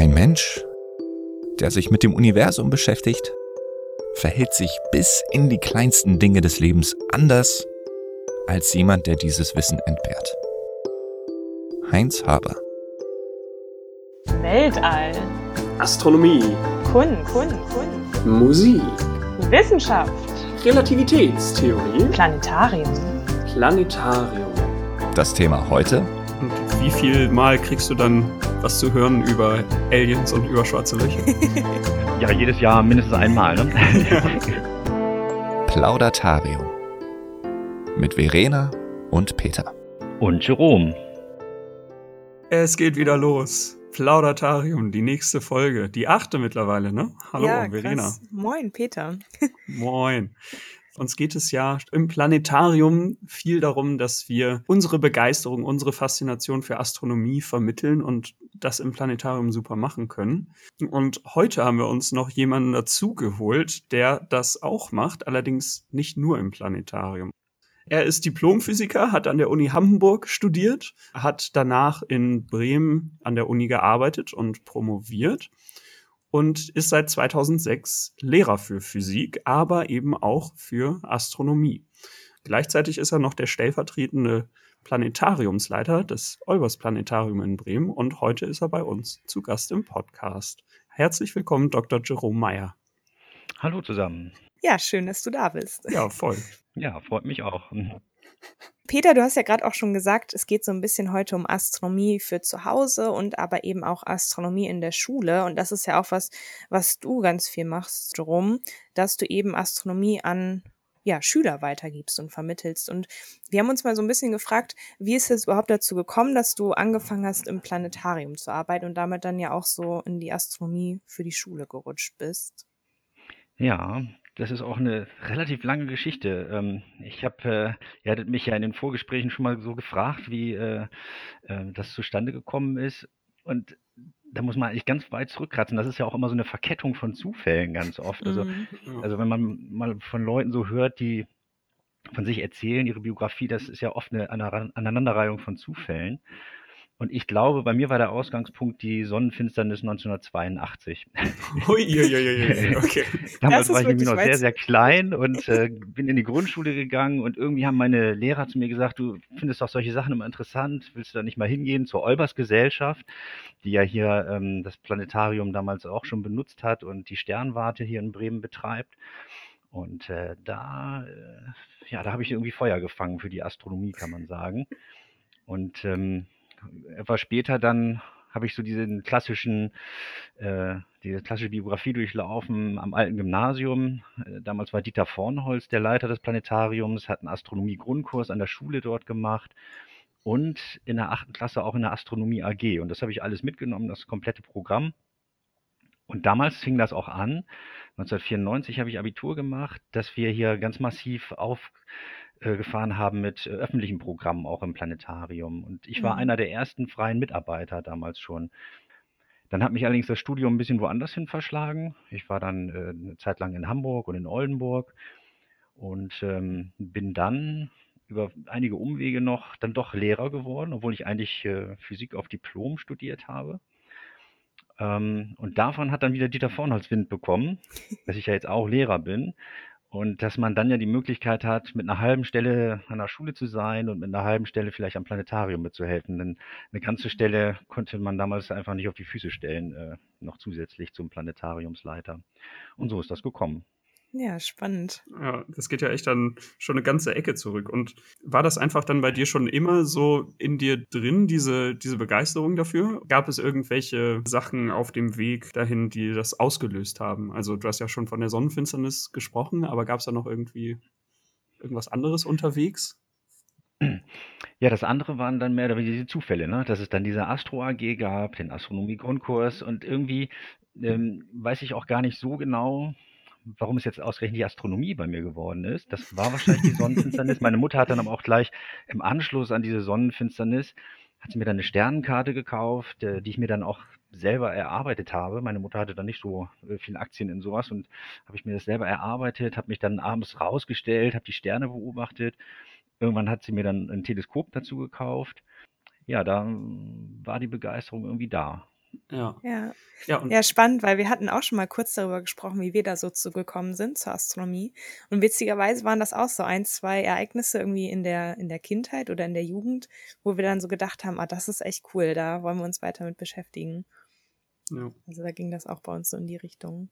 Ein Mensch, der sich mit dem Universum beschäftigt, verhält sich bis in die kleinsten Dinge des Lebens anders als jemand, der dieses Wissen entbehrt. Heinz Haber. Weltall, Astronomie, Kunst, Kunst, Kunst, Musik, Wissenschaft, Relativitätstheorie, Planetarium. Planetarium. Das Thema heute wie viel Mal kriegst du dann was zu hören über Aliens und über schwarze Löcher? Ja, jedes Jahr mindestens einmal. Ne? Plaudatarium. Mit Verena und Peter. Und Jerome. es geht wieder los. Plaudatarium, die nächste Folge. Die achte mittlerweile, ne? Hallo, ja, Verena. krass. Moin, Peter. Moin. Uns geht es ja im Planetarium viel darum, dass wir unsere Begeisterung, unsere Faszination für Astronomie vermitteln und das im Planetarium super machen können. Und heute haben wir uns noch jemanden dazugeholt, der das auch macht, allerdings nicht nur im Planetarium. Er ist Diplomphysiker, hat an der Uni Hamburg studiert, hat danach in Bremen an der Uni gearbeitet und promoviert und ist seit 2006 Lehrer für Physik, aber eben auch für Astronomie. Gleichzeitig ist er noch der stellvertretende Planetariumsleiter des Olbers Planetarium in Bremen und heute ist er bei uns zu Gast im Podcast. Herzlich willkommen, Dr. Jerome Meyer. Hallo zusammen. Ja, schön, dass du da bist. Ja, voll. Ja, freut mich auch. Peter, du hast ja gerade auch schon gesagt, es geht so ein bisschen heute um Astronomie für zu Hause und aber eben auch Astronomie in der Schule. Und das ist ja auch was, was du ganz viel machst, Jerome, dass du eben Astronomie an ja, Schüler weitergibst und vermittelst. Und wir haben uns mal so ein bisschen gefragt, wie ist es überhaupt dazu gekommen, dass du angefangen hast, im Planetarium zu arbeiten und damit dann ja auch so in die Astronomie für die Schule gerutscht bist? Ja, das ist auch eine relativ lange Geschichte. Ähm, ich habe, äh, ihr hattet mich ja in den Vorgesprächen schon mal so gefragt, wie äh, äh, das zustande gekommen ist. Und da muss man eigentlich ganz weit zurückkratzen. Das ist ja auch immer so eine Verkettung von Zufällen ganz oft. Also, Mhm. also wenn man mal von Leuten so hört, die von sich erzählen, ihre Biografie, das ist ja oft eine Aneinander- Aneinanderreihung von Zufällen. Und ich glaube, bei mir war der Ausgangspunkt die Sonnenfinsternis 1982. Ui, ui, ui, ui, okay. Damals war ich nämlich noch sehr, sehr klein und äh, bin in die Grundschule gegangen und irgendwie haben meine Lehrer zu mir gesagt, du findest doch solche Sachen immer interessant, willst du da nicht mal hingehen zur Olbers Gesellschaft, die ja hier ähm, das Planetarium damals auch schon benutzt hat und die Sternwarte hier in Bremen betreibt. Und äh, da, äh, ja, da habe ich irgendwie Feuer gefangen für die Astronomie, kann man sagen. Und ähm, etwas später dann habe ich so diesen klassischen, äh, diese klassische Biografie durchlaufen am alten Gymnasium. Äh, damals war Dieter Vornholz der Leiter des Planetariums, hat einen Astronomie-Grundkurs an der Schule dort gemacht und in der achten Klasse auch in der Astronomie AG. Und das habe ich alles mitgenommen, das komplette Programm. Und damals fing das auch an. 1994 habe ich Abitur gemacht, dass wir hier ganz massiv aufgefahren haben mit äh, öffentlichen Programmen auch im Planetarium. Und ich war Mhm. einer der ersten freien Mitarbeiter damals schon. Dann hat mich allerdings das Studium ein bisschen woanders hin verschlagen. Ich war dann äh, eine Zeit lang in Hamburg und in Oldenburg und ähm, bin dann über einige Umwege noch dann doch Lehrer geworden, obwohl ich eigentlich äh, Physik auf Diplom studiert habe. Ähm, und davon hat dann wieder Dieter Vornholz Wind bekommen, dass ich ja jetzt auch Lehrer bin und dass man dann ja die Möglichkeit hat, mit einer halben Stelle an der Schule zu sein und mit einer halben Stelle vielleicht am Planetarium mitzuhelfen. Denn eine ganze Stelle konnte man damals einfach nicht auf die Füße stellen, äh, noch zusätzlich zum Planetariumsleiter. Und so ist das gekommen. Ja, spannend. Ja, das geht ja echt dann schon eine ganze Ecke zurück. Und war das einfach dann bei dir schon immer so in dir drin, diese, diese Begeisterung dafür? Gab es irgendwelche Sachen auf dem Weg dahin, die das ausgelöst haben? Also du hast ja schon von der Sonnenfinsternis gesprochen, aber gab es da noch irgendwie irgendwas anderes unterwegs? Ja, das andere waren dann mehr oder weniger diese Zufälle, ne? Dass es dann diese Astro AG gab, den Astronomie-Grundkurs und irgendwie ähm, weiß ich auch gar nicht so genau, warum es jetzt ausgerechnet die Astronomie bei mir geworden ist. Das war wahrscheinlich die Sonnenfinsternis. Meine Mutter hat dann aber auch gleich im Anschluss an diese Sonnenfinsternis, hat sie mir dann eine Sternenkarte gekauft, äh, die ich mir dann auch selber erarbeitet habe. Meine Mutter hatte dann nicht so äh, viele Aktien in sowas und habe ich mir das selber erarbeitet, habe mich dann abends rausgestellt, habe die Sterne beobachtet. Irgendwann hat sie mir dann ein Teleskop dazu gekauft. Ja, da mm, war die Begeisterung irgendwie da. Ja. Ja. Ja, Ja, spannend, weil wir hatten auch schon mal kurz darüber gesprochen, wie wir da so zugekommen sind zur Astronomie. Und witzigerweise waren das auch so ein, zwei Ereignisse irgendwie in der, in der Kindheit oder in der Jugend, wo wir dann so gedacht haben, ah, das ist echt cool, da wollen wir uns weiter mit beschäftigen. ja. Also da ging das auch bei uns so in die Richtung.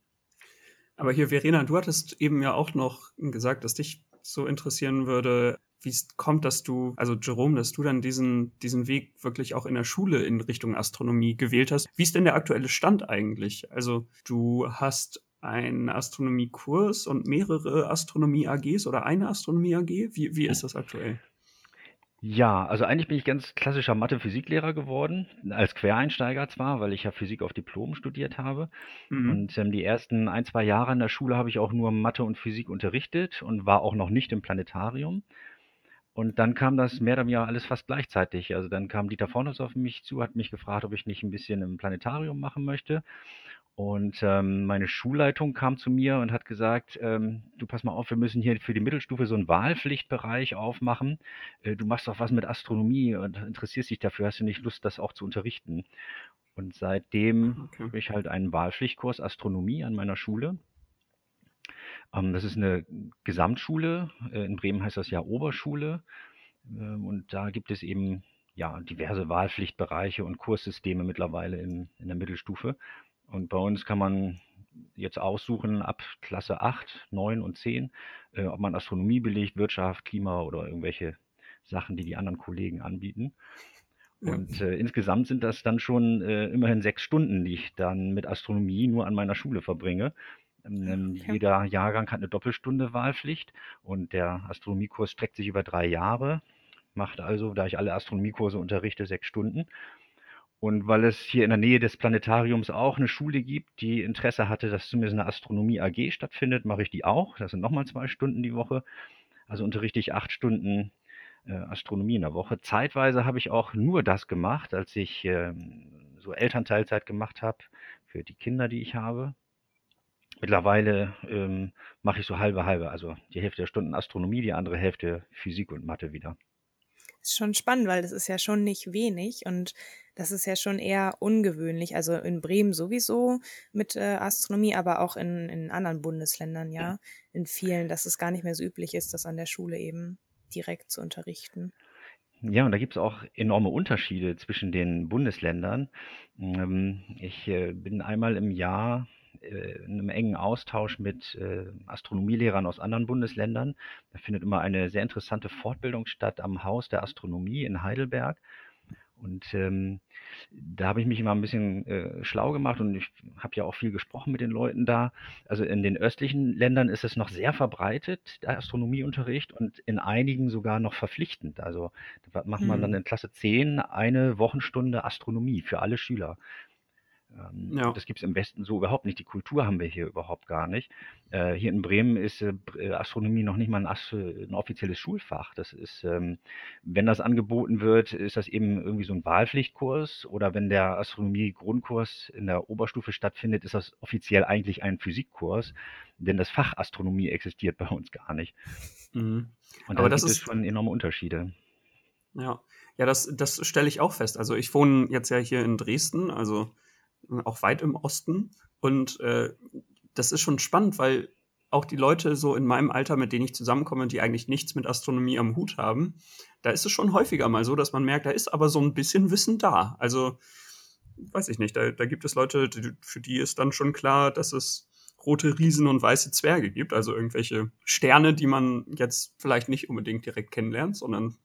Aber hier, Verena, du hattest eben ja auch noch gesagt, dass dich so interessieren würde, wie es kommt, dass du, also Jerome, dass du dann diesen, diesen Weg wirklich auch in der Schule in Richtung Astronomie gewählt hast. Wie ist denn der aktuelle Stand eigentlich? Also du hast einen Astronomiekurs und mehrere Astronomie-AGs oder eine Astronomie-AG. Wie, wie ist das aktuell? Ja, also eigentlich bin ich ganz klassischer Mathe-Physiklehrer geworden, als Quereinsteiger zwar, weil ich ja Physik auf Diplom studiert habe. Mhm. Und ähm, die ersten ein, zwei Jahre in der Schule habe ich auch nur Mathe und Physik unterrichtet und war auch noch nicht im Planetarium. Und dann kam das mehr oder weniger alles fast gleichzeitig. Also dann kam Dieter Fornus auf mich zu, hat mich gefragt, ob ich nicht ein bisschen im Planetarium machen möchte. Und ähm, meine Schulleitung kam zu mir und hat gesagt, ähm, du pass mal auf, wir müssen hier für die Mittelstufe so einen Wahlpflichtbereich aufmachen. Äh, du machst doch was mit Astronomie und interessierst dich dafür, hast du nicht Lust, das auch zu unterrichten? Und seitdem Okay. habe ich halt einen Wahlpflichtkurs Astronomie an meiner Schule. Ähm, das ist eine Gesamtschule. Äh, in Bremen heißt das ja Oberschule. Ähm, und da gibt es eben ja diverse Wahlpflichtbereiche und Kurssysteme mittlerweile in, in der Mittelstufe. Und bei uns kann man jetzt aussuchen ab Klasse 8, 9 und 10, äh, ob man Astronomie belegt, Wirtschaft, Klima oder irgendwelche Sachen, die die anderen Kollegen anbieten. Und äh, insgesamt sind das dann schon äh, immerhin sechs Stunden, die ich dann mit Astronomie nur an meiner Schule verbringe. Ähm, Okay. Jeder Jahrgang hat eine Doppelstunde Wahlpflicht und der Astronomiekurs streckt sich über drei Jahre, macht also, da ich alle Astronomiekurse unterrichte, sechs Stunden. Und weil es hier in der Nähe des Planetariums auch eine Schule gibt, die Interesse hatte, dass zumindest eine Astronomie AG stattfindet, mache ich die auch. Das sind nochmal zwei Stunden die Woche. Also unterrichte ich acht Stunden äh, Astronomie in der Woche. Zeitweise habe ich auch nur das gemacht, als ich ähm, so Elternteilzeit gemacht habe für die Kinder, die ich habe. Mittlerweile ähm, mache ich so halbe halbe, also die Hälfte der Stunden Astronomie, die andere Hälfte Physik und Mathe wieder. Ist schon spannend, weil das ist ja schon nicht wenig und das ist ja schon eher ungewöhnlich. Also in Bremen sowieso mit äh, Astronomie, aber auch in, in anderen Bundesländern, ja. In vielen, dass es gar nicht mehr so üblich ist, das an der Schule eben direkt zu unterrichten. Ja, und da gibt es auch enorme Unterschiede zwischen den Bundesländern. Ähm, Ich äh, bin einmal im Jahr einem engen Austausch mit äh, Astronomielehrern aus anderen Bundesländern. Da findet immer eine sehr interessante Fortbildung statt am Haus der Astronomie in Heidelberg. Und ähm, da habe ich mich immer ein bisschen äh, schlau gemacht und ich habe ja auch viel gesprochen mit den Leuten da. Also in den östlichen Ländern ist es noch sehr verbreitet, der Astronomieunterricht, und in einigen sogar noch verpflichtend. Also da macht man dann Hm. in Klasse 10 eine Wochenstunde Astronomie für alle Schüler. Ähm, Ja. Das gibt es im Westen so überhaupt nicht. Die Kultur haben wir hier überhaupt gar nicht. Äh, hier in Bremen ist äh, äh, Astronomie noch nicht mal ein, Ast ein offizielles Schulfach. Das ist, ähm, wenn das angeboten wird, ist das eben irgendwie so ein Wahlpflichtkurs. Oder wenn der Astronomie-Grundkurs in der Oberstufe stattfindet, ist das offiziell eigentlich ein Physikkurs. Denn das Fach Astronomie existiert bei uns gar nicht. Mhm. Und Aber da das gibt es ist- schon enorme Unterschiede. Ja, ja, das, das stelle ich auch fest. Also ich wohne jetzt ja hier in Dresden, also auch weit im Osten. Und äh, das ist schon spannend, weil auch die Leute so in meinem Alter, mit denen ich zusammenkomme, die eigentlich nichts mit Astronomie am Hut haben, da ist es schon häufiger mal so, dass man merkt, da ist aber so ein bisschen Wissen da. Also weiß ich nicht, da, da gibt es Leute, die, für die ist dann schon klar, dass es rote Riesen und weiße Zwerge gibt, also irgendwelche Sterne, die man jetzt vielleicht nicht unbedingt direkt kennenlernt, sondern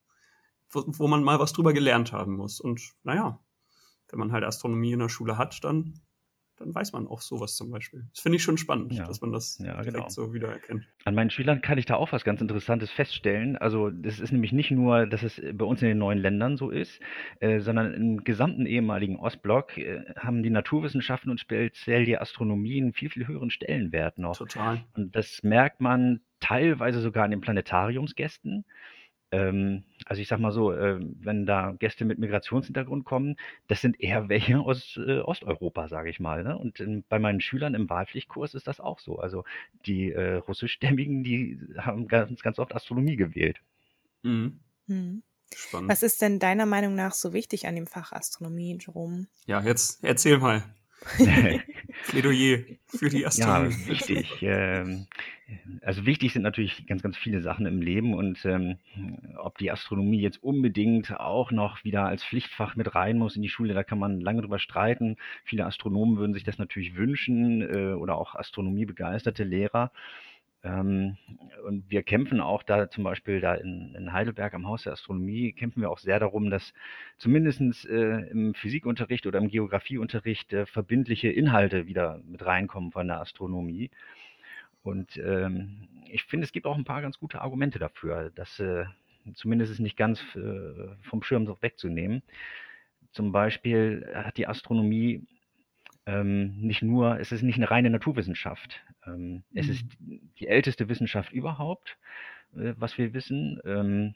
wo, wo man mal was drüber gelernt haben muss. Und naja, wenn man halt Astronomie in der Schule hat, dann, dann weiß man auch sowas zum Beispiel. Das finde ich schon spannend, Ja. dass man das Ja, direkt genau. so wiedererkennt. An meinen Schülern kann ich da auch was ganz Interessantes feststellen. Also das ist nämlich nicht nur, dass es bei uns in den neuen Ländern so ist, äh, sondern im gesamten ehemaligen Ostblock äh, haben die Naturwissenschaften und speziell die Astronomie einen viel, viel höheren Stellenwert noch. Total. Und das merkt man teilweise sogar an den Planetariumsgästen. Ähm, also ich sag mal so, äh, wenn da Gäste mit Migrationshintergrund kommen, das sind eher welche aus äh, Osteuropa, sage ich mal. Ne? Und in, bei meinen Schülern im Wahlpflichtkurs ist das auch so. Also die äh, russischstämmigen, die haben ganz, ganz oft Astronomie gewählt. Mhm. Hm. spannend. Was ist denn deiner Meinung nach so wichtig an dem Fach Astronomie, Jerome? Ja, jetzt erzähl mal. Plädoyer für die Ja, Astronomie. wichtig. Ähm, also wichtig sind natürlich ganz, ganz viele Sachen im Leben und ähm, ob die Astronomie jetzt unbedingt auch noch wieder als Pflichtfach mit rein muss in die Schule, da kann man lange drüber streiten. Viele Astronomen würden sich das natürlich wünschen äh, oder auch astronomiebegeisterte Lehrer. Ähm, und wir kämpfen auch da zum Beispiel da in, in Heidelberg am Haus der Astronomie, kämpfen wir auch sehr darum, dass zumindest äh, im Physikunterricht oder im Geografieunterricht äh, verbindliche Inhalte wieder mit reinkommen von der Astronomie. Und ähm, ich finde, es gibt auch ein paar ganz gute Argumente dafür, dass äh, zumindest es nicht ganz äh, vom Schirm wegzunehmen. Zum Beispiel hat die Astronomie ähm, nicht nur, es ist nicht eine reine Naturwissenschaft. Ähm, Es ist die älteste Wissenschaft überhaupt, äh, was wir wissen. Ähm,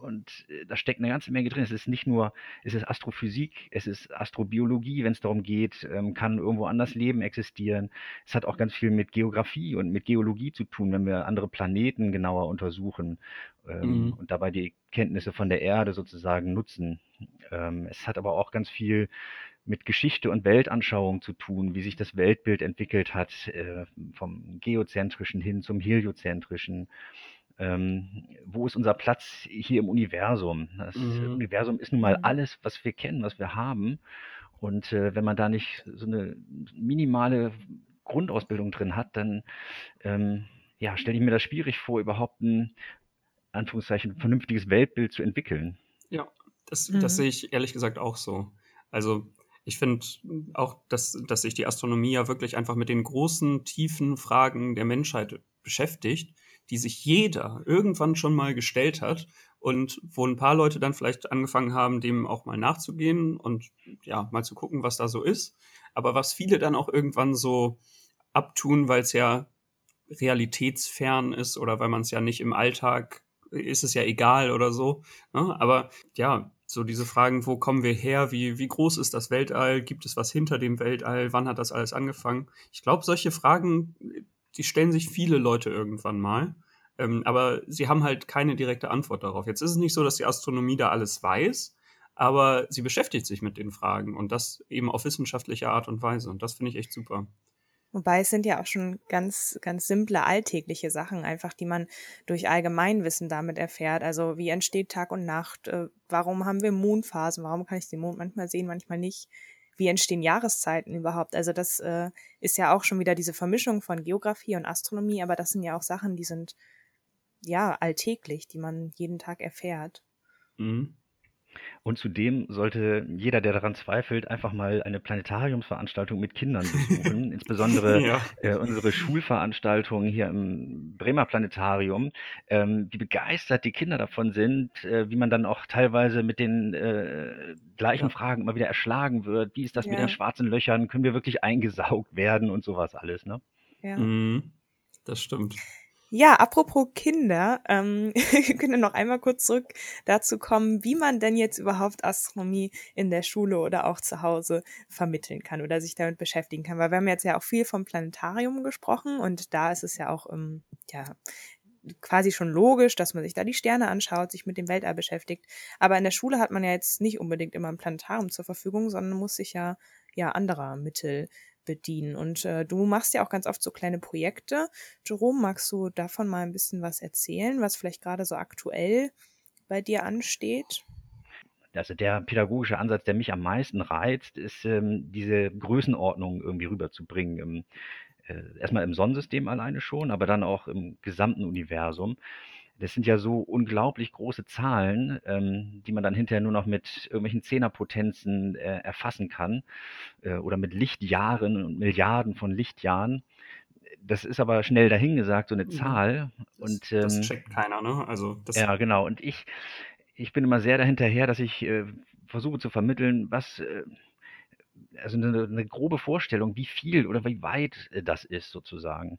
und äh, da steckt eine ganze Menge drin. Es ist nicht nur, es ist Astrophysik, es ist Astrobiologie, wenn es darum geht, ähm, kann irgendwo anders Leben existieren. Es hat auch ganz viel mit Geografie und mit Geologie zu tun, wenn wir andere Planeten genauer untersuchen ähm, Mhm. und dabei die Kenntnisse von der Erde sozusagen nutzen. Ähm, es hat aber auch ganz viel mit Geschichte und Weltanschauung zu tun, wie sich das Weltbild entwickelt hat, äh, vom geozentrischen hin zum heliozentrischen. Ähm, wo ist unser Platz hier im Universum? Das Mhm. Universum ist nun mal Mhm. alles, was wir kennen, was wir haben. Und äh, wenn man da nicht so eine minimale Grundausbildung drin hat, dann ähm, ja, stelle ich mir das schwierig vor, überhaupt ein Anführungszeichen vernünftiges Weltbild zu entwickeln. Ja, das, Mhm. das sehe ich ehrlich gesagt auch so. Also ich finde auch, dass, dass sich die Astronomie ja wirklich einfach mit den großen, tiefen Fragen der Menschheit beschäftigt, die sich jeder irgendwann schon mal gestellt hat und wo ein paar Leute dann vielleicht angefangen haben, dem auch mal nachzugehen und ja, mal zu gucken, was da so ist. Aber was viele dann auch irgendwann so abtun, weil es ja realitätsfern ist oder weil man es ja nicht im Alltag ist es ja egal oder so. Ne? Aber ja, so diese Fragen, wo kommen wir her, wie, wie groß ist das Weltall, gibt es was hinter dem Weltall, wann hat das alles angefangen? Ich glaube, solche Fragen, die stellen sich viele Leute irgendwann mal. Ähm, aber sie haben halt keine direkte Antwort darauf. Jetzt ist es nicht so, dass die Astronomie da alles weiß, aber sie beschäftigt sich mit den Fragen und das eben auf wissenschaftliche Art und Weise. Und das finde ich echt super. Wobei es sind ja auch schon ganz, ganz simple alltägliche Sachen, einfach, die man durch Allgemeinwissen damit erfährt. Also wie entsteht Tag und Nacht? Äh, warum haben wir Mondphasen? Warum kann ich den Mond manchmal sehen, manchmal nicht? Wie entstehen Jahreszeiten überhaupt? Also das äh, ist ja auch schon wieder diese Vermischung von Geografie und Astronomie, aber das sind ja auch Sachen, die sind ja alltäglich, die man jeden Tag erfährt. Mhm. Und zudem sollte jeder, der daran zweifelt, einfach mal eine Planetariumsveranstaltung mit Kindern besuchen. Insbesondere Ja. äh, unsere Schulveranstaltung hier im Bremer Planetarium, ähm, wie begeistert die Kinder davon sind, äh, wie man dann auch teilweise mit den äh, gleichen. Fragen immer wieder erschlagen wird. Wie ist das mit Ja. den schwarzen Löchern? Können wir wirklich eingesaugt werden und sowas alles, ne? Ja. Mhm. Das stimmt. Ja, apropos Kinder, ähm, wir können noch einmal kurz zurück dazu kommen, wie man denn jetzt überhaupt Astronomie in der Schule oder auch zu Hause vermitteln kann oder sich damit beschäftigen kann. Weil wir haben jetzt ja auch viel vom Planetarium gesprochen und da ist es ja auch ähm, ja, quasi schon logisch, dass man sich da die Sterne anschaut, sich mit dem Weltall beschäftigt. Aber in der Schule hat man ja jetzt nicht unbedingt immer ein Planetarium zur Verfügung, sondern muss sich ja, ja anderer Mittel bedienen. Und äh, du machst ja auch ganz oft so kleine Projekte. Jerome, magst du davon mal ein bisschen was erzählen, was vielleicht gerade so aktuell bei dir ansteht? Also der pädagogische Ansatz, der mich am meisten reizt, ist ähm, diese Größenordnung irgendwie rüberzubringen. Im, äh, erstmal im Sonnensystem alleine schon, aber dann auch im gesamten Universum. Das sind ja so unglaublich große Zahlen, ähm, die man dann hinterher nur noch mit irgendwelchen Zehnerpotenzen äh, erfassen kann äh, oder mit Lichtjahren und Milliarden von Lichtjahren. Das ist aber schnell dahingesagt, so eine Ja. Zahl. Das, Und das ähm, checkt keiner, ne? Also das, ja, genau. Und ich, ich bin immer sehr dahinterher, dass ich äh, versuche zu vermitteln, was, äh, also eine, eine grobe Vorstellung, wie viel oder wie weit äh, das ist sozusagen.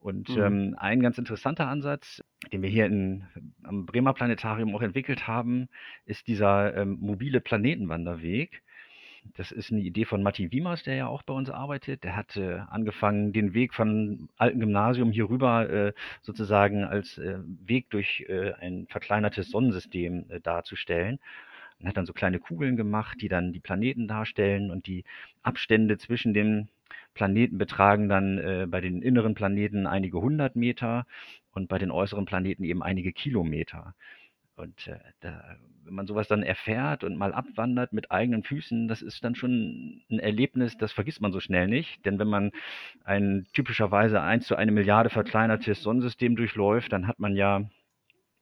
Und Mhm. ähm, ein ganz interessanter Ansatz, den wir hier in, am Bremer Planetarium auch entwickelt haben, ist dieser ähm, mobile Planetenwanderweg. das ist eine Idee von Matti Wiemers, der ja auch bei uns arbeitet. Der hat äh, angefangen, den Weg von alten Gymnasium hier rüber äh, sozusagen als äh, Weg durch äh, ein verkleinertes Sonnensystem äh, darzustellen. Und hat dann so kleine Kugeln gemacht, die dann die Planeten darstellen und die Abstände zwischen den Planeten betragen dann äh, bei den inneren Planeten einige hundert Meter und bei den äußeren Planeten eben einige Kilometer. Und äh, da, wenn man sowas dann erfährt und mal abwandert mit eigenen Füßen, das ist dann schon ein Erlebnis, das vergisst man so schnell nicht. Denn wenn man ein typischerweise eins zu eine Milliarde verkleinertes Sonnensystem durchläuft, dann hat man ja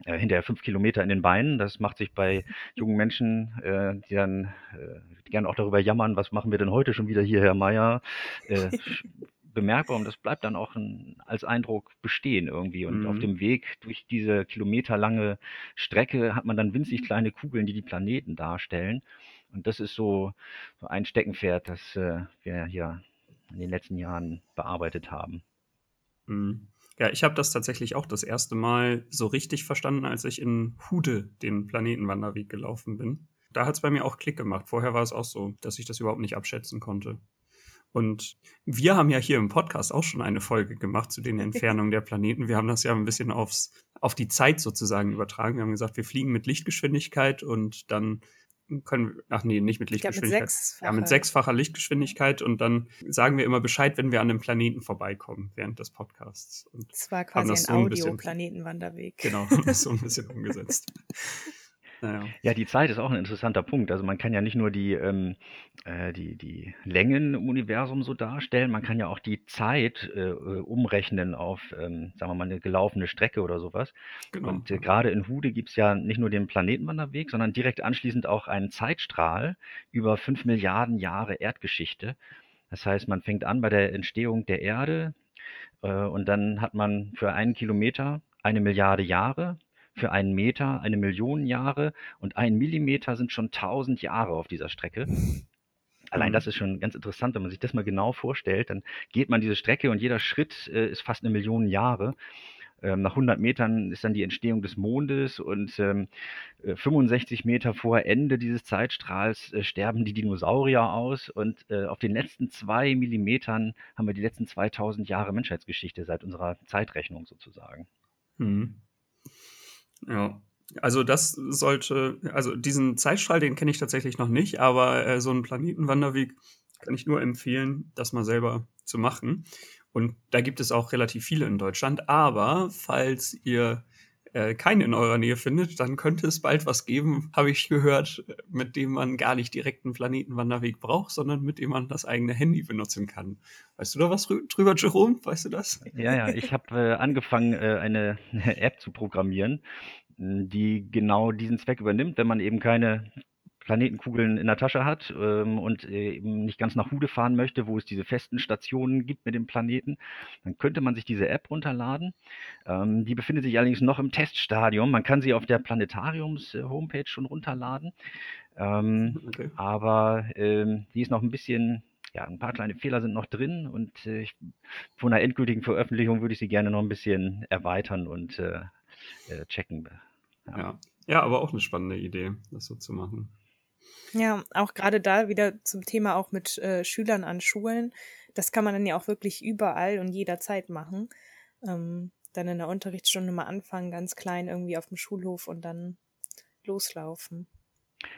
äh, hinterher fünf Kilometer in den Beinen. Das macht sich bei jungen Menschen, äh, die dann äh, gerne auch darüber jammern, was machen wir denn heute schon wieder hier, Herr Meier, äh, bemerkbar und das bleibt dann auch ein, als Eindruck bestehen irgendwie. Und mhm. auf dem Weg durch diese kilometerlange Strecke hat man dann winzig kleine Kugeln, die die Planeten darstellen. Und das ist so, so ein Steckenpferd, das äh, wir hier in den letzten Jahren bearbeitet haben. Mhm. Ja, ich habe das tatsächlich auch das erste Mal so richtig verstanden, als ich in Hude den Planetenwanderweg gelaufen bin. Da hat es bei mir auch Klick gemacht. Vorher war es auch so, dass ich das überhaupt nicht abschätzen konnte. Und wir haben ja hier im Podcast auch schon eine Folge gemacht zu den Entfernungen der Planeten. Wir haben das ja ein bisschen aufs, auf die Zeit sozusagen übertragen. Wir haben gesagt, wir fliegen mit Lichtgeschwindigkeit und dann können wir, ach nee, nicht mit Lichtgeschwindigkeit. Mit sechsfacher. Ja, mit sechsfacher Lichtgeschwindigkeit und dann sagen wir immer Bescheid, wenn wir an einem Planeten vorbeikommen während des Podcasts. Und das war quasi ein so Audio-Planetenwanderweg. Genau, das so ein bisschen umgesetzt. Ja, die Zeit ist auch ein interessanter Punkt. Also man kann ja nicht nur die, ähm, äh, die, die Längen im Universum so darstellen, man kann ja auch die Zeit äh, äh umrechnen auf, ähm, sagen wir mal, eine gelaufene Strecke oder sowas. Genau. Und äh, gerade in Hude gibt es ja nicht nur den Planetenwanderweg, sondern direkt anschließend auch einen Zeitstrahl über fünf Milliarden Jahre Erdgeschichte. Das heißt, man fängt an bei der Entstehung der Erde äh, und dann hat man für einen Kilometer eine Milliarde Jahre für einen Meter eine Million Jahre und ein Millimeter sind schon tausend Jahre auf dieser Strecke. Allein mhm. das ist schon ganz interessant, wenn man sich das mal genau vorstellt. Dann geht man diese Strecke und jeder Schritt äh, ist fast eine Million Jahre. Ähm, nach 100 Metern ist dann die Entstehung des Mondes und ähm, 65 äh, Meter vor Ende dieses Zeitstrahls äh, sterben die Dinosaurier aus und äh, auf den letzten zwei Millimetern haben wir die letzten 2000 Jahre Menschheitsgeschichte seit unserer Zeitrechnung sozusagen. Mhm. Ja. Also das sollte, also diesen Zeitstrahl, den kenne ich tatsächlich noch nicht, aber äh, so einen Planetenwanderweg kann ich nur empfehlen, das mal selber zu machen. Und da gibt es auch relativ viele in Deutschland. Aber falls ihr äh, keinen in eurer Nähe findet, dann könnte es bald was geben, habe ich gehört, mit dem man gar nicht direkt einen Planetenwanderweg braucht, sondern mit dem man das eigene Handy benutzen kann. Weißt du da was drüber, Jerome? Weißt du das? Ja, ja, ich habe äh, angefangen, äh, eine, eine App zu programmieren, die genau diesen Zweck übernimmt, wenn man eben keine Planetenkugeln in der Tasche hat ähm, und äh, eben nicht ganz nach Hude fahren möchte, wo es diese festen Stationen gibt mit dem Planeten, dann könnte man sich diese App runterladen. Ähm, die befindet sich allerdings noch im Teststadium. Man kann sie auf der Planetariums-Homepage äh, schon runterladen. Ähm, okay. Aber ähm, die ist noch ein bisschen, ja, ein paar kleine Fehler sind noch drin und äh, ich, von einer endgültigen Veröffentlichung würde ich sie gerne noch ein bisschen erweitern und äh, äh checken. Ja. ja. ja, aber auch eine spannende Idee, das so zu machen. Ja, auch gerade da wieder zum Thema auch mit äh, Schülern an Schulen. Das kann man dann ja auch wirklich überall und jederzeit machen. Ähm, dann in der Unterrichtsstunde mal anfangen, ganz klein irgendwie auf dem Schulhof und dann loslaufen.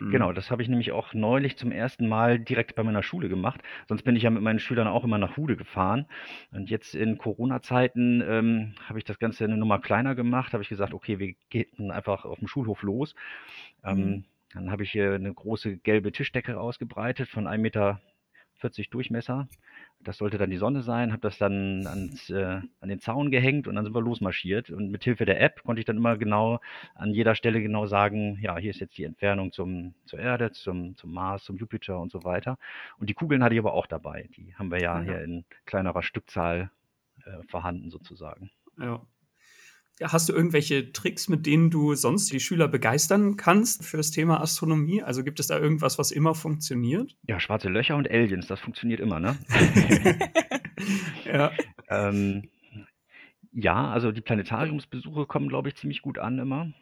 Mhm. Genau, das habe ich nämlich auch neulich zum ersten Mal direkt bei meiner Schule gemacht. Sonst bin ich ja mit meinen Schülern auch immer nach Hude gefahren. Und jetzt in Corona-Zeiten ähm, habe ich das Ganze eine Nummer kleiner gemacht. Habe ich gesagt, okay, wir gehen einfach auf dem Schulhof los. Ähm, mhm. Dann habe ich hier eine große gelbe Tischdecke ausgebreitet von 1,40 Meter Durchmesser. Das sollte dann die Sonne sein, habe das dann ans, äh, an den Zaun gehängt und dann sind wir losmarschiert. Und mit Hilfe der App konnte ich dann immer genau an jeder Stelle genau sagen, ja, hier ist jetzt die Entfernung zum, zur Erde, zum, zum Mars, zum Jupiter und so weiter. Und die Kugeln hatte ich aber auch dabei. Die haben wir ja, ja. hier in kleinerer Stückzahl äh, vorhanden sozusagen. Ja. Hast du irgendwelche Tricks, mit denen du sonst die Schüler begeistern kannst für das Thema Astronomie? Also gibt es da irgendwas, was immer funktioniert? Ja, schwarze Löcher und Aliens, das funktioniert immer, ne? ja. Ähm, ja, also die Planetariumsbesuche kommen, glaube ich, ziemlich gut an immer.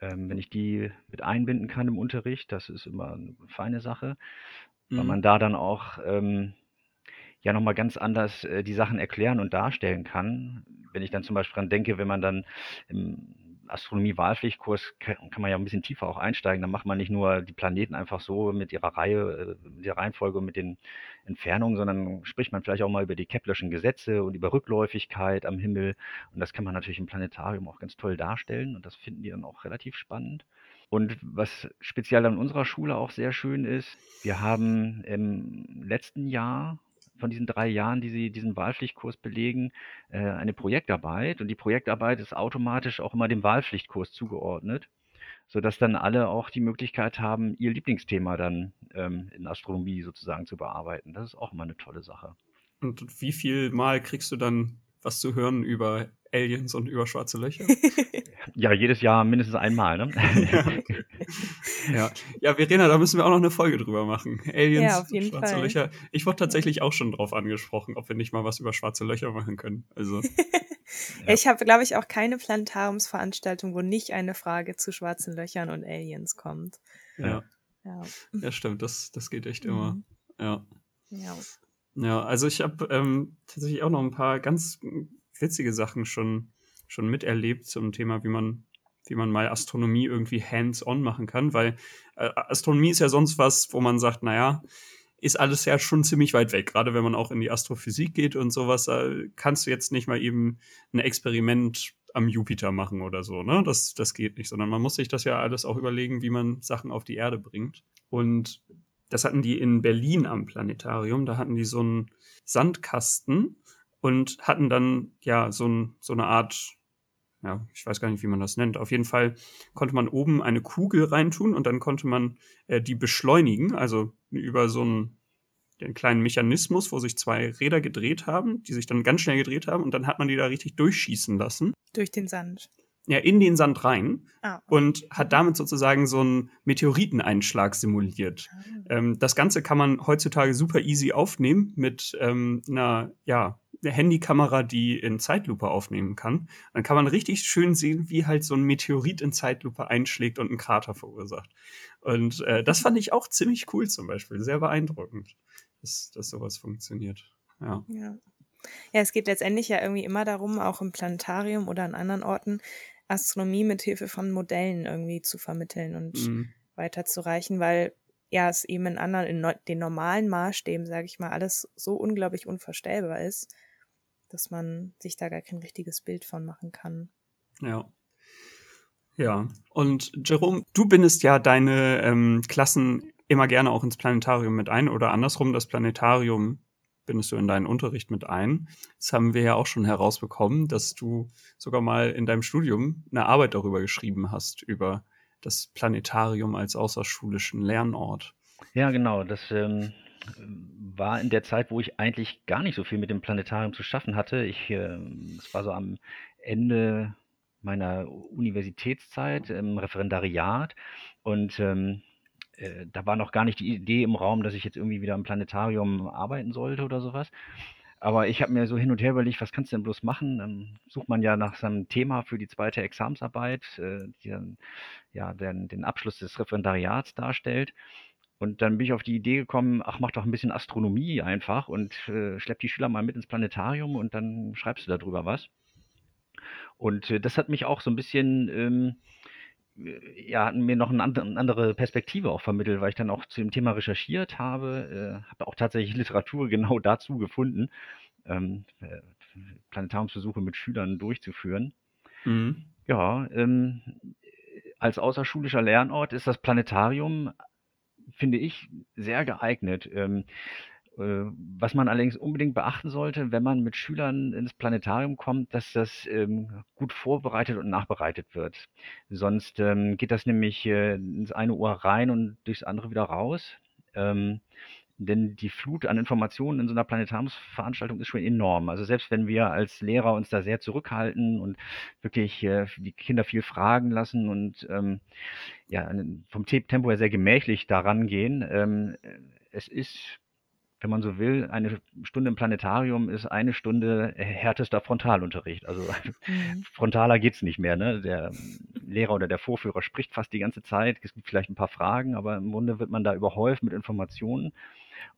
Ähm, wenn ich die mit einbinden kann im Unterricht, das ist immer eine feine Sache. weil man da dann auch ähm, ja nochmal ganz anders äh, die Sachen erklären und darstellen kann. Wenn ich dann zum Beispiel dran denke, wenn man dann im Astronomie-Wahlpflichtkurs kann, kann man ja ein bisschen tiefer auch einsteigen. Dann macht man nicht nur die Planeten einfach so mit ihrer Reihe, äh, der Reihenfolge und mit den Entfernungen, sondern spricht man vielleicht auch mal über die Keplerschen Gesetze und über Rückläufigkeit am Himmel. Und das kann man natürlich im Planetarium auch ganz toll darstellen. Und das finden die dann auch relativ spannend. Und was speziell an unserer Schule auch sehr schön ist, wir haben im letzten Jahr von diesen drei Jahren, die sie diesen Wahlpflichtkurs belegen, äh, eine Projektarbeit. Und die Projektarbeit ist automatisch auch immer dem Wahlpflichtkurs zugeordnet, sodass dann alle auch die Möglichkeit haben, ihr Lieblingsthema dann ähm, in Astronomie sozusagen zu bearbeiten. Das ist auch immer eine tolle Sache. Und wie viel Mal kriegst du dann was zu hören über Aliens und über schwarze Löcher? ja, jedes Jahr mindestens einmal, ne? ja, ja. ja, Verena, da müssen wir auch noch eine Folge drüber machen. Aliens Ja, auf jeden und schwarze Fall. Löcher. Ich wurde tatsächlich auch schon drauf angesprochen, ob wir nicht mal was über schwarze Löcher machen können. Also, Ja. Ich habe, glaube ich, auch keine Planetariumsveranstaltung, wo nicht eine Frage zu schwarzen Löchern und Aliens kommt. ja, Ja. ja stimmt, das, das geht echt immer. Mhm. Ja. ja. Ja, also ich habe ähm, tatsächlich auch noch ein paar ganz witzige Sachen schon, schon miterlebt zum Thema, wie man, wie man mal Astronomie irgendwie hands-on machen kann, weil äh, Astronomie ist ja sonst was, wo man sagt, naja, ist alles ja schon ziemlich weit weg, gerade wenn man auch in die Astrophysik geht und sowas, da kannst du jetzt nicht mal eben ein Experiment am Jupiter machen oder so, ne? Das, das geht nicht, sondern man muss sich das ja alles auch überlegen, wie man Sachen auf die Erde bringt. Und das hatten die in Berlin am Planetarium. Da hatten die so einen Sandkasten und hatten dann ja so, ein, so eine Art, ja, ich weiß gar nicht, wie man das nennt. Auf jeden Fall konnte man oben eine Kugel reintun und dann konnte man äh, die beschleunigen, also über so einen, den kleinen Mechanismus, wo sich zwei Räder gedreht haben, die sich dann ganz schnell gedreht haben und dann hat man die da richtig durchschießen lassen. Durch den Sand. Ja, in den Sand rein Ah. und hat damit sozusagen so einen Meteoriteneinschlag simuliert. Ähm, das Ganze kann man heutzutage super easy aufnehmen mit ähm, einer, ja, einer Handykamera, die in Zeitlupe aufnehmen kann. Dann kann man richtig schön sehen, wie halt so ein Meteorit in Zeitlupe einschlägt und einen Krater verursacht. Und äh, das fand ich auch ziemlich cool zum Beispiel, sehr beeindruckend, dass, dass sowas funktioniert. Ja. Ja. Ja, es geht letztendlich ja irgendwie immer darum, auch im Planetarium oder an anderen Orten, Astronomie mit Hilfe von Modellen irgendwie zu vermitteln und Mhm. weiterzureichen, weil ja es eben in anderen, in den normalen Maßstäben, sage ich mal, alles so unglaublich unvorstellbar ist, dass man sich da gar kein richtiges Bild von machen kann. Ja. Ja. Und Jerome, du bindest ja deine ähm, Klassen immer gerne auch ins Planetarium mit ein oder andersrum, das Planetarium bindest du in deinen Unterricht mit ein. Das haben wir ja auch schon herausbekommen, dass du sogar mal in deinem Studium eine Arbeit darüber geschrieben hast, über das Planetarium als außerschulischen Lernort. Ja, genau. Das ähm, war in der Zeit, wo ich eigentlich gar nicht so viel mit dem Planetarium zu schaffen hatte. Ich, ähm, es war so am Ende meiner Universitätszeit im Referendariat und ähm, äh, da war noch gar nicht die Idee im Raum, dass ich jetzt irgendwie wieder im Planetarium arbeiten sollte oder sowas. Aber ich habe mir so hin und her überlegt, was kannst du denn bloß machen? Dann sucht man ja nach seinem Thema für die zweite Examensarbeit, äh, die dann ja den, den Abschluss des Referendariats darstellt. Und dann bin ich auf die Idee gekommen, ach, mach doch ein bisschen Astronomie einfach und äh, schlepp die Schüler mal mit ins Planetarium und dann schreibst du darüber was. Und äh, das hat mich auch so ein bisschen, ähm, äh, ja, mir noch eine andere, Perspektive auch vermittelt, weil ich dann auch zu dem Thema recherchiert habe, äh, habe auch tatsächlich Literatur genau dazu gefunden, ähm, äh, Planetariumsbesuche mit Schülern durchzuführen. Mhm. Ja, ähm, als außerschulischer Lernort ist das Planetarium, finde ich, sehr geeignet. Ähm, äh, was man allerdings unbedingt beachten sollte, wenn man mit Schülern ins Planetarium kommt, dass das ähm, gut vorbereitet und nachbereitet wird. Sonst ähm, geht das nämlich äh, ins eine Ohr rein und durchs andere wieder raus. Ähm, denn die Flut an Informationen in so einer Planetariumsveranstaltung ist schon enorm. Also selbst wenn wir als Lehrer uns da sehr zurückhalten und wirklich äh, die Kinder viel fragen lassen und ähm, ja, vom Te- Tempo her sehr gemächlich daran gehen, ähm, es ist, wenn man so will, eine Stunde im Planetarium ist eine Stunde härtester Frontalunterricht. Also Mhm. frontaler geht's nicht mehr. Ne? Der Lehrer oder der Vorführer spricht fast die ganze Zeit. Es gibt vielleicht ein paar Fragen, aber im Grunde wird man da überhäuft mit Informationen.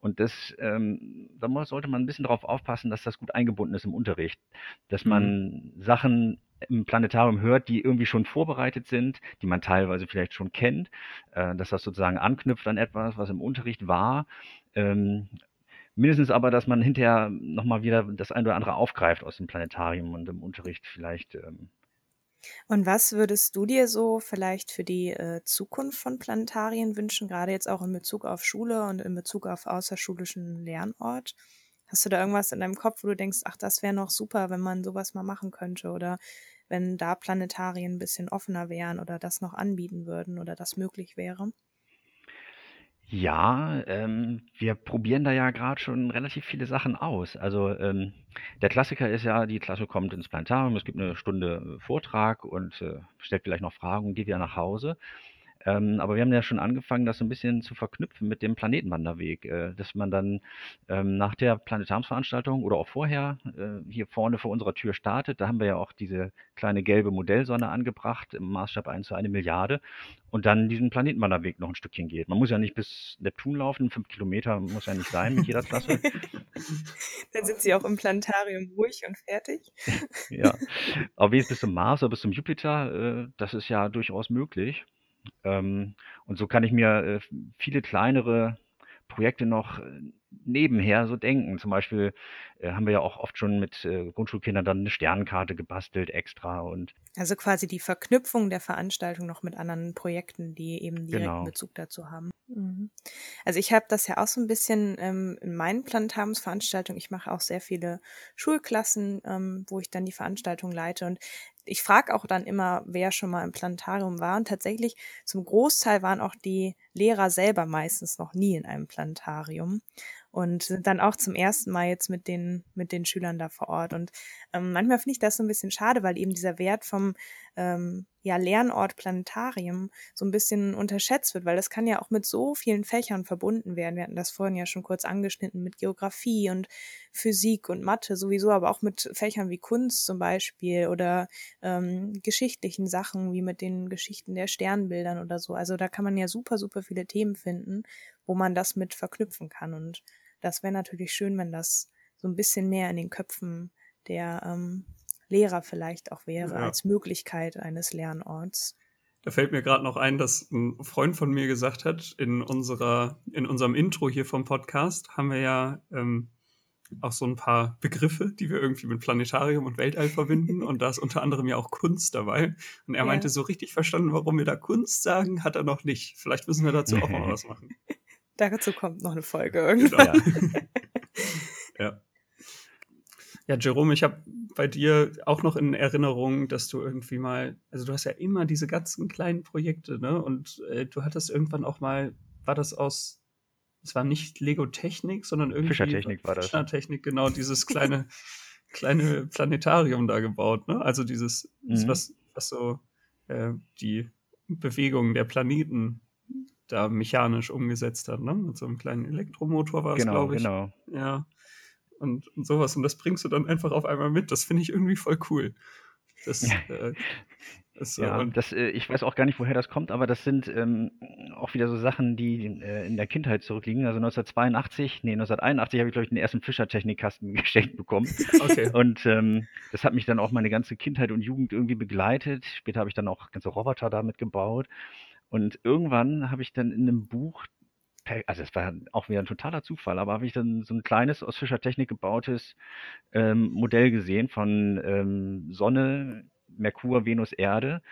Und das, ähm, da sollte man ein bisschen darauf aufpassen, dass das gut eingebunden ist im Unterricht. Dass man mhm. Sachen im Planetarium hört, die irgendwie schon vorbereitet sind, die man teilweise vielleicht schon kennt, äh, dass das sozusagen anknüpft an etwas, was im Unterricht war. Ähm, mindestens aber, dass man hinterher nochmal wieder das ein oder andere aufgreift aus dem Planetarium und im Unterricht vielleicht ähm, und was würdest du dir so vielleicht für die äh, Zukunft von Planetarien wünschen, gerade jetzt auch in Bezug auf Schule und in Bezug auf außerschulischen Lernort? Hast du da irgendwas in deinem Kopf, wo du denkst, ach, das wäre noch super, wenn man sowas mal machen könnte oder wenn da Planetarien ein bisschen offener wären oder das noch anbieten würden oder das möglich wäre? Ja, ähm, wir probieren da ja gerade schon relativ viele Sachen aus. Also, ähm, der Klassiker ist ja, die Klasse kommt ins Planetarium, es gibt eine Stunde, äh, Vortrag und, äh, stellt vielleicht noch Fragen, geht wieder nach Hause. Ähm, aber wir haben ja schon angefangen, das so ein bisschen zu verknüpfen mit dem Planetenwanderweg, äh, dass man dann ähm, nach der Planetariumsveranstaltung oder auch vorher äh, hier vorne vor unserer Tür startet. Da haben wir ja auch diese kleine gelbe Modellsonne angebracht im Maßstab 1 zu 1 Milliarde und dann diesen Planetenwanderweg noch ein Stückchen geht. Man muss ja nicht bis Neptun laufen, fünf Kilometer muss ja nicht sein mit jeder Klasse. dann sind sie auch im Planetarium ruhig und fertig. ja, aber wie es bis zum Mars oder bis zum Jupiter, äh, das ist ja durchaus möglich. Ähm, und so kann ich mir äh, viele kleinere Projekte noch äh, nebenher so denken. Zum Beispiel äh, haben wir ja auch oft schon mit äh, Grundschulkindern dann eine Sternenkarte gebastelt extra und also quasi die Verknüpfung der Veranstaltung noch mit anderen Projekten, die eben direkten genau. Bezug dazu haben. Mhm. Also ich habe das ja auch so ein bisschen ähm, in meinen Planetariumsveranstaltungen. Ich mache auch sehr viele Schulklassen, ähm, wo ich dann die Veranstaltung leite und ich frage auch dann immer, wer schon mal im Planetarium war. Und tatsächlich zum Großteil waren auch die Lehrer selber meistens noch nie in einem Planetarium und sind dann auch zum ersten Mal jetzt mit den, mit den Schülern da vor Ort. Und ähm, manchmal finde ich das so ein bisschen schade, weil eben dieser Wert vom ähm, ja, Lernort Planetarium so ein bisschen unterschätzt wird, weil das kann ja auch mit so vielen Fächern verbunden werden. Wir hatten das vorhin ja schon kurz angeschnitten mit Geografie und Physik und Mathe sowieso, aber auch mit Fächern wie Kunst zum Beispiel oder ähm, geschichtlichen Sachen wie mit den Geschichten der Sternbildern oder so. Also da kann man ja super, super viele Themen finden, wo man das mit verknüpfen kann. Und das wäre natürlich schön, wenn das so ein bisschen mehr in den Köpfen der ähm, Lehrer vielleicht auch wäre, ja. als Möglichkeit eines Lernorts. Da fällt mir gerade noch ein, dass ein Freund von mir gesagt hat, in unserer, in unserem Intro hier vom Podcast haben wir ja ähm, auch so ein paar Begriffe, die wir irgendwie mit Planetarium und Weltall verbinden. und da ist unter anderem ja auch Kunst dabei. Und er ja. meinte, so richtig verstanden, warum wir da Kunst sagen, hat er noch nicht. Vielleicht müssen wir dazu auch mal was machen. Dazu kommt noch eine Folge irgendwann. Genau. ja. Ja, Jerome, ich habe bei dir auch noch in Erinnerung, dass du irgendwie mal, also du hast ja immer diese ganzen kleinen Projekte, ne? Und äh, du hattest irgendwann auch mal, war das aus, es war nicht Lego Technik, sondern irgendwie Fischertechnik war das. Fischertechnik, genau, dieses kleine, kleine Planetarium da gebaut, ne? Also dieses, mhm. was, was so äh, die Bewegung der Planeten da mechanisch umgesetzt hat, ne? Mit so einem kleinen Elektromotor war es, genau, glaube ich. Genau. Ja und, und sowas. Und das bringst du dann einfach auf einmal mit. Das finde ich irgendwie voll cool. Das, äh, das, ja, das, äh, ich weiß auch gar nicht, woher das kommt, aber das sind ähm, auch wieder so Sachen, die äh, in der Kindheit zurückliegen. Also 1982, nee, 1981 habe ich, glaube ich, den ersten Fischertechnikkasten geschenkt bekommen. Okay. Und ähm, das hat mich dann auch meine ganze Kindheit und Jugend irgendwie begleitet. Später habe ich dann auch ganze Roboter damit gebaut. Und irgendwann habe ich dann in einem Buch also es war auch wieder ein totaler Zufall, aber habe ich dann so ein kleines aus Fischertechnik gebautes ähm, Modell gesehen von ähm, Sonne, Merkur, Venus, Erde.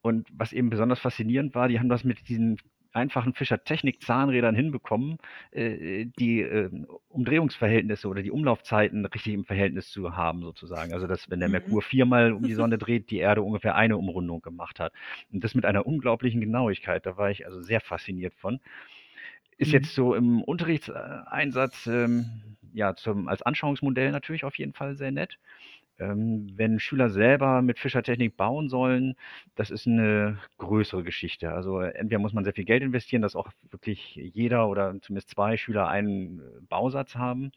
Und was eben besonders faszinierend war, die haben das mit diesen einfachen Fischertechnik-Zahnrädern hinbekommen, äh, die äh, Umdrehungsverhältnisse oder die Umlaufzeiten richtig im Verhältnis zu haben, sozusagen. Also, dass wenn der mhm. Merkur viermal um die Sonne dreht, die Erde ungefähr eine Umrundung gemacht hat. Und das mit einer unglaublichen Genauigkeit. Da war ich also sehr fasziniert von. Ist mhm. jetzt so im Unterrichtseinsatz ähm, ja zum, als Anschauungsmodell natürlich auf jeden Fall sehr nett. Ähm, wenn Schüler selber mit Fischertechnik bauen sollen, das ist eine größere Geschichte. Also entweder muss man sehr viel Geld investieren, dass auch wirklich jeder oder zumindest zwei Schüler einen äh, Bausatz haben.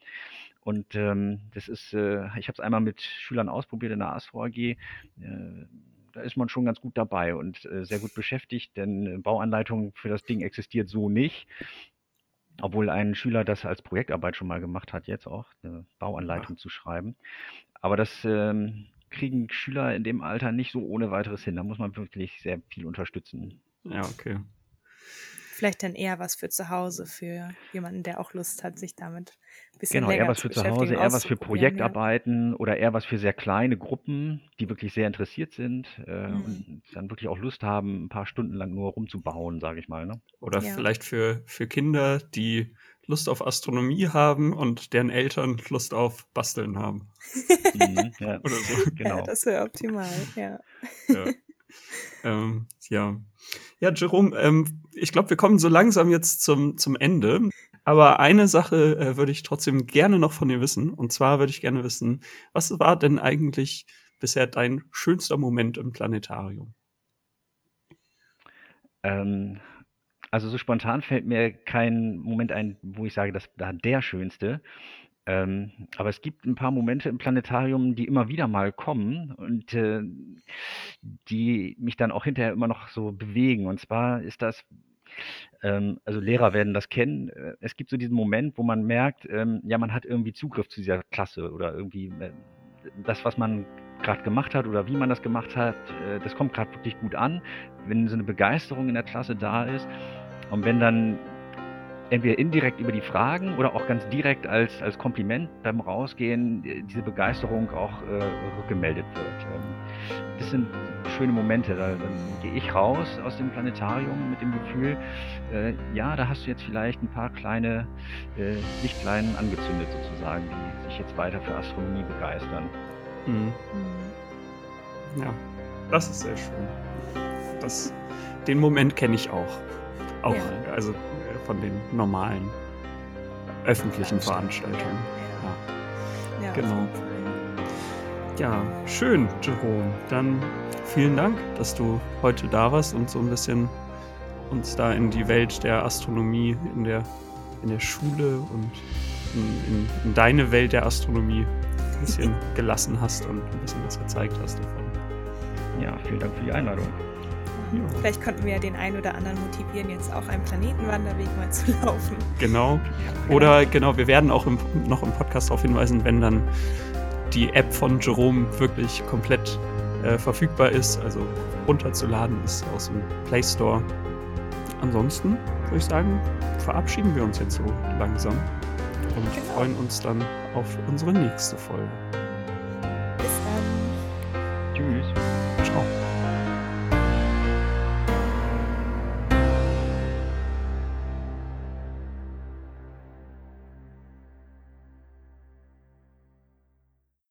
Und ähm, das ist, äh, ich habe es einmal mit Schülern ausprobiert in der ASVAG. Äh, da ist man schon ganz gut dabei und äh, sehr gut beschäftigt, denn äh, Bauanleitung für das Ding existiert so nicht. Obwohl ein Schüler das als Projektarbeit schon mal gemacht hat, jetzt auch eine Bauanleitung zu schreiben. Aber das ähm, kriegen Schüler in dem Alter nicht so ohne weiteres hin. Da muss man wirklich sehr viel unterstützen. Ja, okay. Vielleicht dann eher was für zu Hause, für jemanden, der auch Lust hat, sich damit ein bisschen Genau, länger eher was für zu Hause, eher was für auszuprobieren, ja. Projektarbeiten oder eher was für sehr kleine Gruppen, die wirklich sehr interessiert sind äh, Mhm. und dann wirklich auch Lust haben, ein paar Stunden lang nur rumzubauen, sage ich mal. Ne? Oder Ja. vielleicht für, für Kinder, die Lust auf Astronomie haben und deren Eltern Lust auf Basteln haben. Mhm, ja, Oder so. genau. Ja, das wäre optimal, ja. Ja. ähm, ja. Ja, Jerome, ähm, ich glaube, wir kommen so langsam jetzt zum, zum Ende. Aber eine Sache äh, würde ich trotzdem gerne noch von dir wissen. Und zwar würde ich gerne wissen, was war denn eigentlich bisher dein schönster Moment im Planetarium? Ähm, also so spontan fällt mir kein Moment ein, wo ich sage, das war der schönste. Ähm, aber es gibt ein paar Momente im Planetarium, die immer wieder mal kommen und äh, die mich dann auch hinterher immer noch so bewegen. Und zwar ist das, ähm, also Lehrer werden das kennen, äh, es gibt so diesen Moment, wo man merkt, ähm, ja, man hat irgendwie Zugriff zu dieser Klasse oder irgendwie äh, das, was man gerade gemacht hat oder wie man das gemacht hat, äh, das kommt gerade wirklich gut an, wenn so eine Begeisterung in der Klasse da ist und wenn dann entweder indirekt über die Fragen oder auch ganz direkt als, als Kompliment beim Rausgehen diese Begeisterung auch äh, rückgemeldet wird. Ähm, das sind schöne Momente. Da, dann gehe ich raus aus dem Planetarium mit dem Gefühl, äh, ja, da hast du jetzt vielleicht ein paar kleine äh, Lichtlein angezündet sozusagen, die sich jetzt weiter für Astronomie begeistern. Hm. Mhm. Ja, das ist sehr schön. Das, den Moment kenne ich auch. Auch, Ja. also von den normalen öffentlichen Veranstaltungen. Ja, auf Genau. Ja, schön, Jerome. Dann vielen Dank, dass du heute da warst und so ein bisschen uns da in die Welt der Astronomie in der, in der Schule und in, in, in deine Welt der Astronomie ein bisschen gelassen hast und ein bisschen was gezeigt hast davon. Ja, vielen Dank für die Einladung. Ja. Vielleicht konnten wir ja den einen oder anderen motivieren, jetzt auch einen Planetenwanderweg mal zu laufen. Genau. Oder genau, wir werden auch im, noch im Podcast darauf hinweisen, wenn dann die App von Jerome wirklich komplett äh, verfügbar ist, also runterzuladen ist aus dem Play Store. Ansonsten würde ich sagen, verabschieden wir uns jetzt so langsam und Genau. freuen uns dann auf unsere nächste Folge.